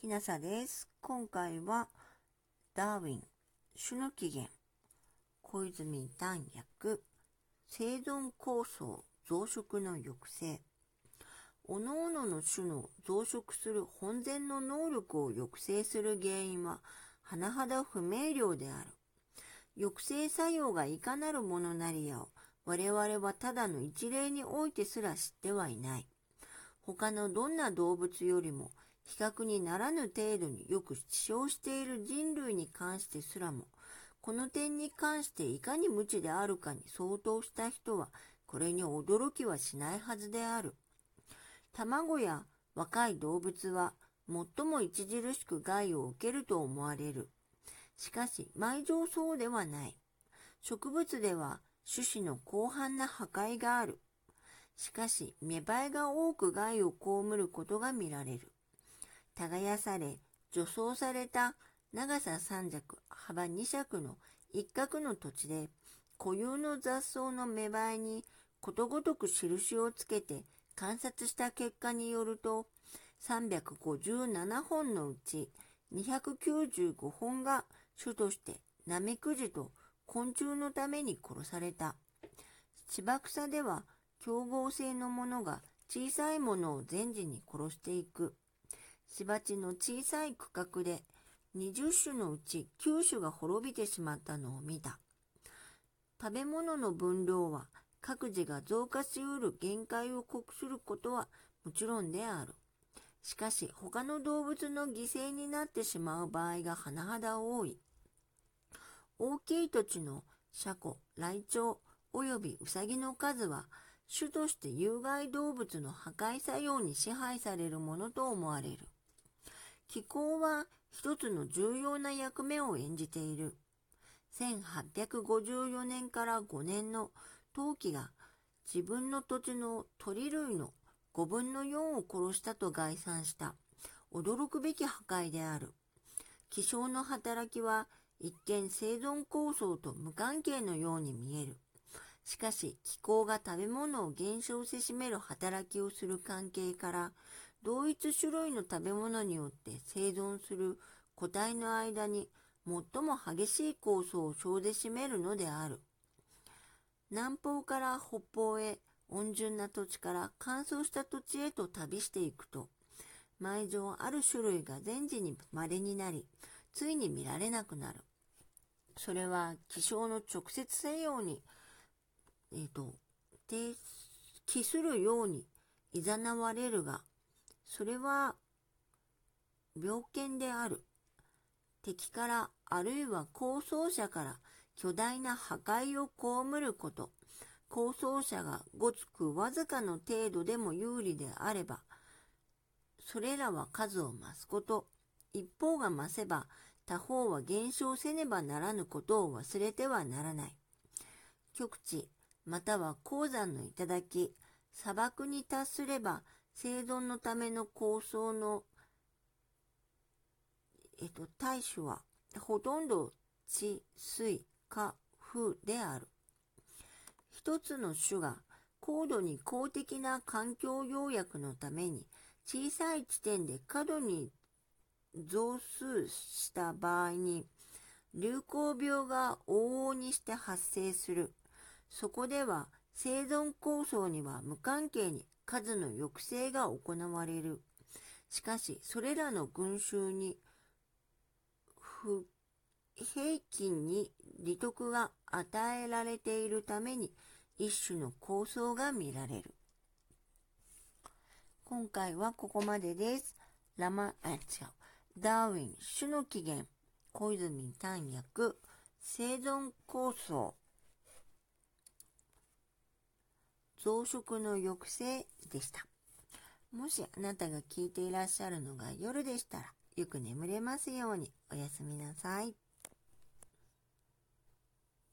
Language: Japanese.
きなさです。今回は、ダーウィン、種の起源、小泉丹薬、生存構想、増殖の抑制。各々の種の増殖する本然の能力を抑制する原因は、甚だ不明瞭である。抑制作用がいかなるものなりやを、我々はただの一例においてすら知ってはいない。他のどんな動物よりも、比較にならぬ程度によく使用している人類に関してすらも、この点に関していかに無知であるかに相当した人は、これに驚きはしないはずである。卵や若い動物は、最も著しく害を受けると思われる。しかし、埋蔵そうではない。植物では、種子の広範な破壊がある。しかし、芽生えが多く害を被ることが見られる。耕され、除草された長さ3尺、幅2尺の一角の土地で、固有の雑草の芽生えにことごとく印をつけて観察した結果によると、357本のうち295本が種としてナメクジと昆虫のために殺された。芝草では競合性のものが小さいものを全時に殺していく。芝地の小さい区画で20種のうち9種が滅びてしまったのを見た。食べ物の分量は各自が増加しうる限界を酷することはもちろんである。しかし他の動物の犠牲になってしまう場合が甚だ多い。大きい土地のシャコ、ライチョウ及びウサギの数は種として有害動物の破壊作用に支配されるものと思われる。気候は一つの重要な役目を演じている。1854年から5年の陶器が自分の土地の鳥類の5分の4を殺したと概算した驚くべき破壊である。気象の働きは一見生存構想と無関係のように見える。しかし気候が食べ物を減少せしめる働きをする関係から同一種類の食べ物によって生存する個体の間に最も激しい構想を生で占めるのである。南方から北方へ温順な土地から乾燥した土地へと旅していくと、埋蔵ある種類が全時に稀になり、ついに見られなくなる。それは気象の直接作用に、えっ、ー、と、帰するように誘われるが、それは病犬である。敵からあるいは構想者から巨大な破壊を被ること、構想者がごつくわずかの程度でも有利であれば、それらは数を増すこと、一方が増せば他方は減少せねばならぬことを忘れてはならない。極地、または鉱山の頂き、砂漠に達すれば生存のための構想の、えっと、対処はほとんど地、水、火、風である。一つの種が高度に公的な環境要約のために小さい地点で過度に増数した場合に、流行病が往々にして発生する。そこでは生存構想には無関係に数の抑制が行われる。しかし、それらの群衆に不平均に利得が与えられているために一種の構想が見られる。今回はここまでです。ラマ、あ、違う。ダーウィン、種の起源、小泉丹薬、生存構想、増殖の抑制でした。もしあなたが聞いていらっしゃるのが夜でしたら、よく眠れますようにおやすみなさい。